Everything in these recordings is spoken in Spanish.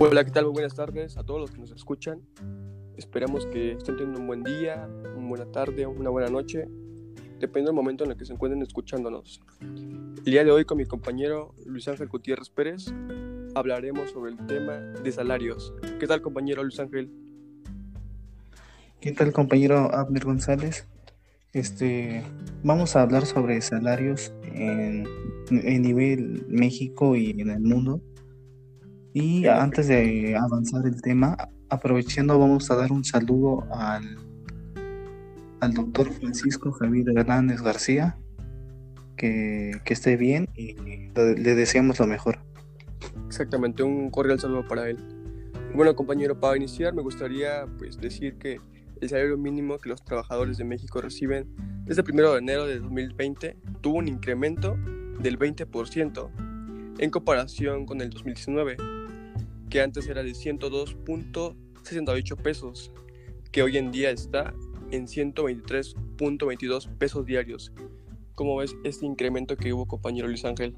Hola, ¿qué tal? Muy buenas tardes a todos los que nos escuchan. Esperamos que estén teniendo un buen día, una buena tarde, una buena noche, dependiendo del momento en el que se encuentren escuchándonos. El día de hoy con mi compañero Luis Ángel Gutiérrez Pérez hablaremos sobre el tema de salarios. ¿Qué tal compañero Luis Ángel? ¿Qué tal compañero Abner González? Este, vamos a hablar sobre salarios en, en nivel México y en el mundo. Y antes de avanzar el tema, aprovechando, vamos a dar un saludo al, al doctor Francisco Javier Hernández García, que, que esté bien y le, deseamos lo mejor. Exactamente, un cordial saludo para él. Bueno, compañero, para iniciar me gustaría pues, decir que el salario mínimo que los trabajadores de México reciben desde el 1 de enero de 2020 tuvo un incremento del 20% en comparación con el 2019, que antes era de 102.68 pesos, que hoy en día está en 123.22 pesos diarios. ¿Cómo ves este incremento que hubo, compañero Luis Ángel?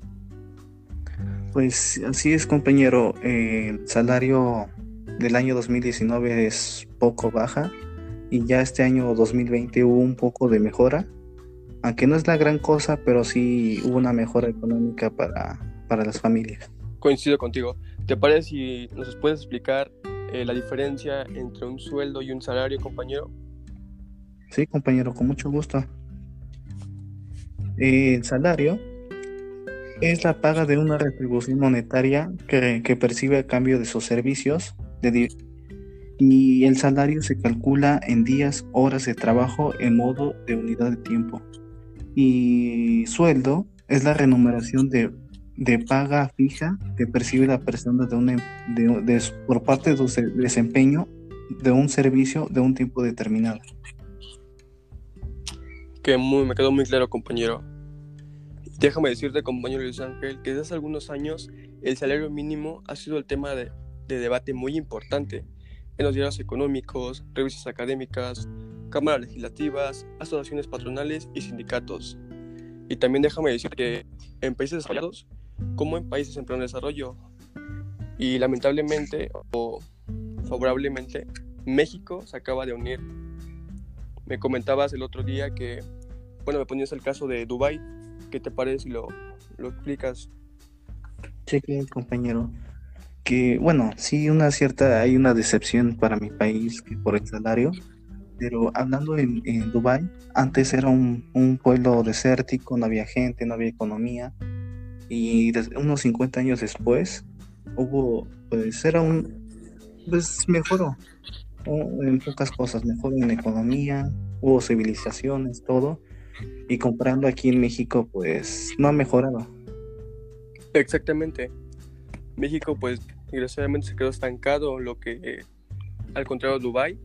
Pues así es, compañero. El salario del año 2019 es poco baja y ya este año 2020 hubo un poco de mejora, aunque no es la gran cosa, pero sí hubo una mejora económica para, para las familias. Coincido contigo. ¿Te parece si nos puedes explicar eh, la diferencia entre un sueldo y un salario, compañero? Sí, compañero, con mucho gusto. El salario es la paga de una retribución monetaria que, que percibe a cambio de sus servicios de, y el salario se calcula en días, horas de trabajo en modo de unidad de tiempo. Y sueldo es la remuneración de, de paga fija que percibe la persona de una, de, de, por parte de su desempeño de un servicio de un tiempo determinado. Que muy, me quedó muy claro, compañero. Déjame decirte, compañero Luis Ángel, que desde hace algunos años el salario mínimo ha sido el tema de, de debate muy importante en los diarios económicos, revistas académicas, cámaras legislativas, asociaciones patronales y sindicatos. Y también déjame decir que en países desarrollados, como en países en pleno desarrollo, y lamentablemente o favorablemente, México se acaba de unir. Me comentabas el otro día que, bueno, me ponías el caso de Dubai. ¿Qué te parece si lo, lo explicas? Sí, compañero que bueno, sí una cierta, hay una decepción para mi país por el salario, pero hablando en, en Dubái, antes era un, un, pueblo desértico, no había gente, no había economía, y unos 50 años después hubo, pues era un, pues mejoró en pocas cosas, mejoró en economía, hubo civilizaciones, todo, y comprando aquí en México, pues no ha mejorado. Exactamente. México pues desgraciadamente se quedó estancado, lo que eh, al contrario de Dubai,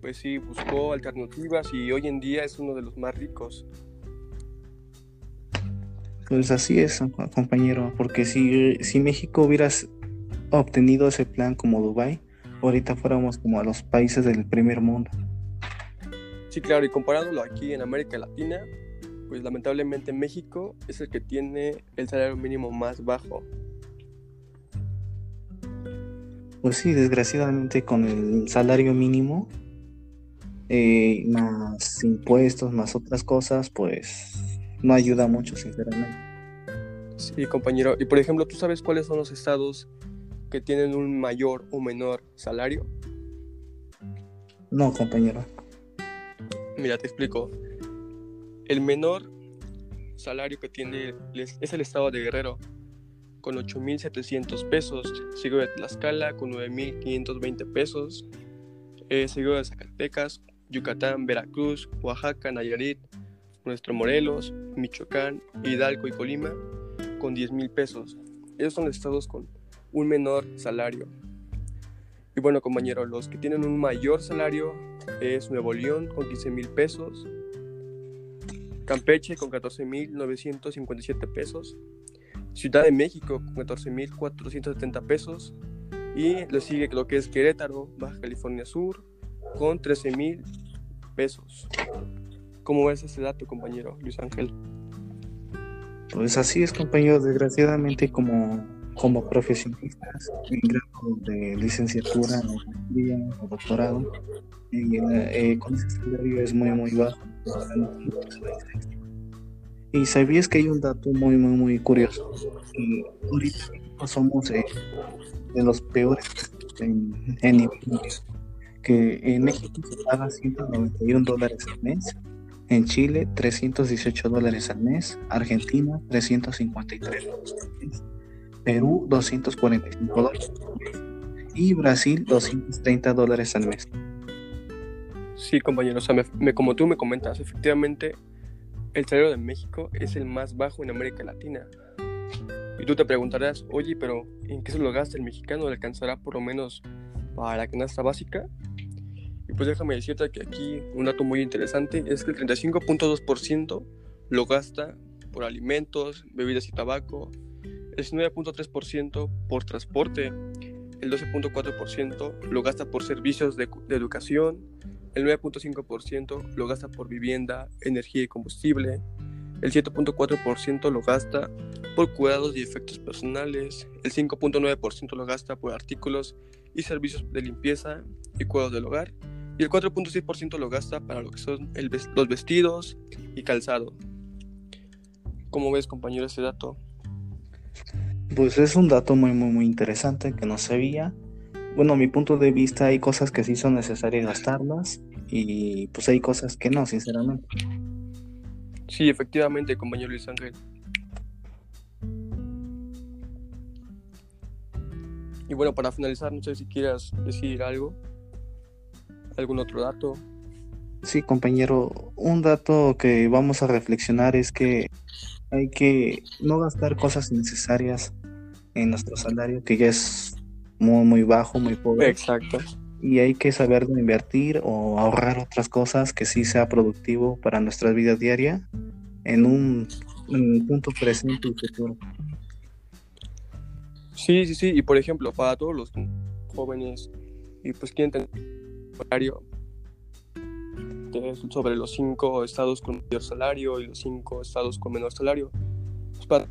pues sí buscó alternativas y hoy en día es uno de los más ricos. Pues así es, compañero, porque si, si México hubiera obtenido ese plan como Dubai, ahorita fuéramos como a los países del primer mundo. Sí, claro, y comparándolo aquí en América Latina, pues lamentablemente México es el que tiene el salario mínimo más bajo. Pues sí, desgraciadamente con el salario mínimo, eh, más impuestos, más otras cosas, pues no ayuda mucho, sinceramente. Sí, compañero. Y por ejemplo, ¿tú sabes cuáles son los estados que tienen un mayor o menor salario? No, compañero. Mira, te explico. El menor salario que tiene es el estado de Guerrero, con 8.700 pesos, sigo de Tlaxcala con 9.520 pesos, eh, sigo de Zacatecas, Yucatán, Veracruz, Oaxaca, Nayarit, nuestro Morelos, Michoacán, Hidalgo y Colima con 10.000 pesos. Esos son estados con un menor salario. Y bueno, compañeros, los que tienen un mayor salario es Nuevo León con 15.000 pesos, Campeche con 14.957 pesos, Ciudad de México con 14.470 pesos. Y le sigue lo que es Querétaro, Baja California Sur, con 13.000 pesos. ¿Cómo ves ese dato, compañero Luis Ángel? Pues así es, compañero. Desgraciadamente, como como profesionistas en grado de licenciatura, o doctorado. Y eh, con ese salario es muy, muy bajo. Y sabías que hay un dato muy, muy, muy curioso. Que ahorita somos eh, de los peores en, en que en México se paga 191 dólares al mes, en Chile 318 dólares al mes, Argentina 353 dólares al mes, Perú 245 dólares al mes y Brasil 230 dólares al mes. Sí, compañero, o sea, me, como tú me comentas, efectivamente el salario de México es el más bajo en América Latina. Y tú te preguntarás, oye, pero ¿en qué se lo gasta el mexicano? ¿Le alcanzará por lo menos para la canasta básica? Y pues déjame decirte que aquí un dato muy interesante es que el 35.2% lo gasta por alimentos, bebidas y tabaco, el 9.3% por transporte, el 12.4% lo gasta por servicios de, de educación, el 9.5% lo gasta por vivienda, energía y combustible, el 7.4% lo gasta por cuidados y efectos personales, el 5.9% lo gasta por artículos y servicios de limpieza y cuidados del hogar, y el 4.6% lo gasta para lo que son los vestidos y calzado. ¿Cómo ves, compañero, ese dato? Pues es un dato muy, muy, muy interesante que no sabía bueno, a mi punto de vista hay cosas que sí son necesarias gastarlas y pues hay cosas que no, sinceramente. Sí, efectivamente, compañero Luis Ángel. Y bueno, para finalizar, no sé si quieras decir algo, algún otro dato. Sí, compañero, un dato que vamos a reflexionar es que hay que no gastar cosas innecesarias en nuestro salario, que ya es muy, muy bajo, muy pobre. Exacto. Y hay que saber invertir o ahorrar otras cosas que sí sea productivo para nuestra vida diaria en un, punto presente y futuro. Sí, sí, sí. Y por ejemplo, para todos los jóvenes y pues quieren tener salario sobre los cinco estados con mayor salario y los cinco estados con menor salario, pues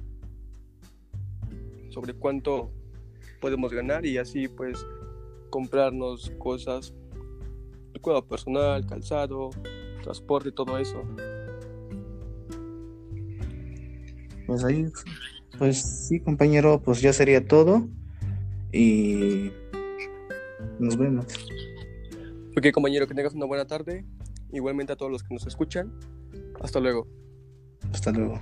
sobre cuánto podemos ganar y así pues comprarnos cosas, el cuidado personal, calzado, transporte, todo eso. Pues ahí, pues sí compañero, pues ya sería todo y nos vemos. Ok compañero, que tengas una buena tarde, igualmente a todos los que nos escuchan. Hasta luego. Hasta luego.